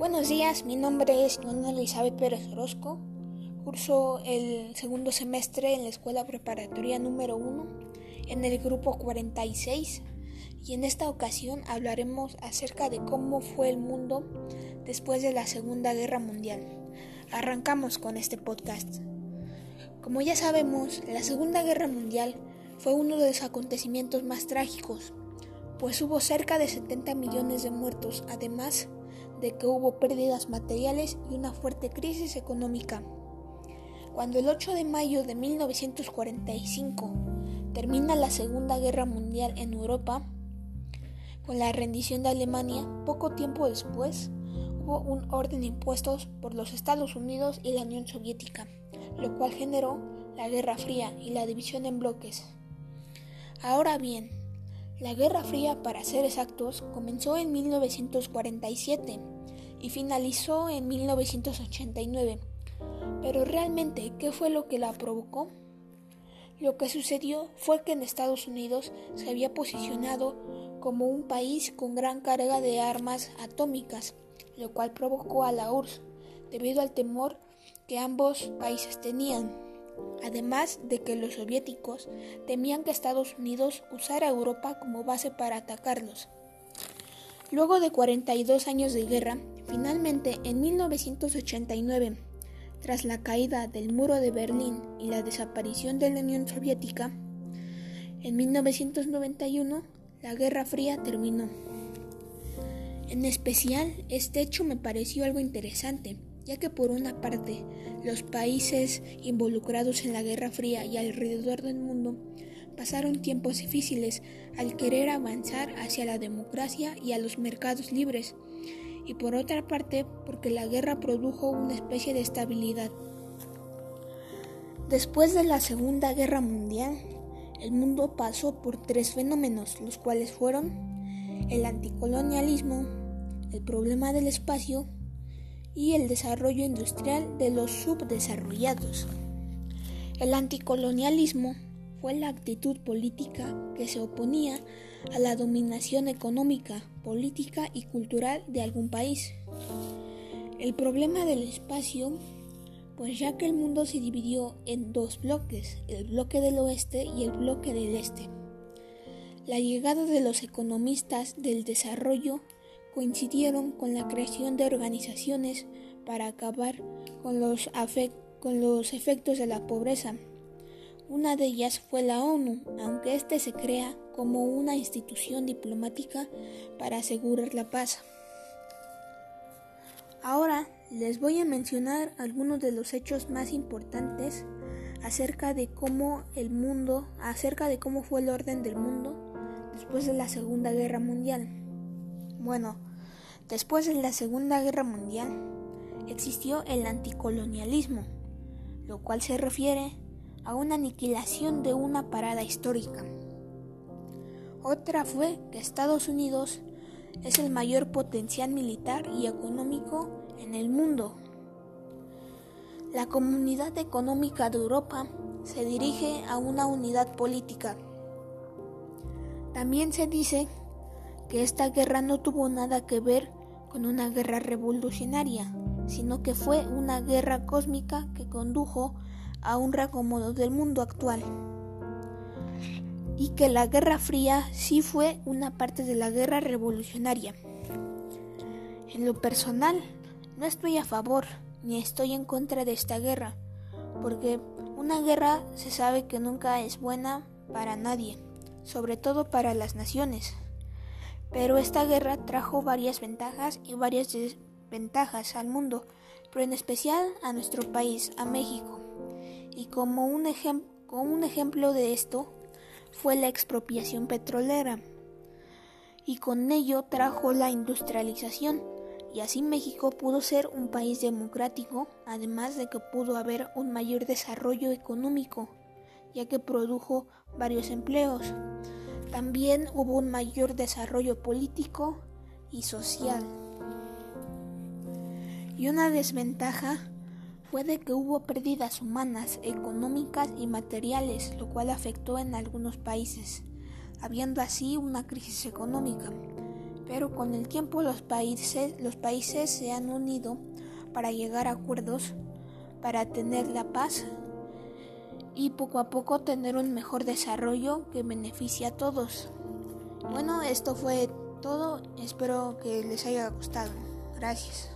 Buenos días, mi nombre es Nona Elizabeth Pérez Orozco. Curso el segundo semestre en la escuela preparatoria número 1 en el grupo 46 y en esta ocasión hablaremos acerca de cómo fue el mundo después de la Segunda Guerra Mundial. Arrancamos con este podcast. Como ya sabemos, la Segunda Guerra Mundial fue uno de los acontecimientos más trágicos, pues hubo cerca de 70 millones de muertos, además de que hubo pérdidas materiales y una fuerte crisis económica. Cuando el 8 de mayo de 1945 termina la Segunda Guerra Mundial en Europa, con la rendición de Alemania, poco tiempo después hubo un orden impuesto por los Estados Unidos y la Unión Soviética, lo cual generó la Guerra Fría y la división en bloques. Ahora bien, la Guerra Fría, para ser exactos, comenzó en 1947 y finalizó en 1989. Pero realmente, ¿qué fue lo que la provocó? Lo que sucedió fue que en Estados Unidos se había posicionado como un país con gran carga de armas atómicas, lo cual provocó a la URSS, debido al temor que ambos países tenían además de que los soviéticos temían que Estados Unidos usara Europa como base para atacarlos. Luego de 42 años de guerra, finalmente en 1989, tras la caída del muro de Berlín y la desaparición de la Unión Soviética, en 1991 la Guerra Fría terminó. En especial, este hecho me pareció algo interesante, ya que por una parte los países involucrados en la Guerra Fría y alrededor del mundo pasaron tiempos difíciles al querer avanzar hacia la democracia y a los mercados libres, y por otra parte porque la guerra produjo una especie de estabilidad. Después de la Segunda Guerra Mundial, el mundo pasó por tres fenómenos, los cuales fueron el anticolonialismo, el problema del espacio y el desarrollo industrial de los subdesarrollados. El anticolonialismo fue la actitud política que se oponía a la dominación económica, política y cultural de algún país. El problema del espacio, pues ya que el mundo se dividió en dos bloques, el bloque del oeste y el bloque del este. La llegada de los economistas del desarrollo coincidieron con la creación de organizaciones para acabar con los, efectos de la pobreza. Una de ellas fue la ONU, aunque éste se crea como una institución diplomática para asegurar la paz. Ahora les voy a mencionar algunos de los hechos más importantes acerca de cómo el mundo, acerca de cómo fue el orden del mundo después de la Segunda Guerra Mundial. Bueno, después de la Segunda Guerra Mundial existió el anticolonialismo, lo cual se refiere a una aniquilación de una parada histórica. Otra fue que Estados Unidos es el mayor potencial militar y económico en el mundo. La Comunidad Económica de Europa se dirige a una unidad política. También se dice que esta guerra no tuvo nada que ver con una guerra revolucionaria, sino que fue una guerra cósmica que condujo a un reacomodo del mundo actual. Y que la Guerra Fría sí fue una parte de la guerra revolucionaria. En lo personal, no estoy a favor ni estoy en contra de esta guerra, porque una guerra se sabe que nunca es buena para nadie, sobre todo para las naciones. Pero esta guerra trajo varias ventajas y varias desventajas al mundo, pero en especial a nuestro país, a México. Y como un, un ejemplo de esto fue la expropiación petrolera. Y con ello trajo la industrialización. Y así México pudo ser un país democrático, además de que pudo haber un mayor desarrollo económico, ya que produjo varios empleos. También hubo un mayor desarrollo político y social. Y una desventaja fue de que hubo pérdidas humanas, económicas y materiales, lo cual afectó en algunos países, habiendo así una crisis económica. Pero con el tiempo los países, los países se han unido para llegar a acuerdos, para tener la paz y poco a poco tener un mejor desarrollo que beneficie a todos. Bueno, esto fue todo. Espero que les haya gustado. Gracias.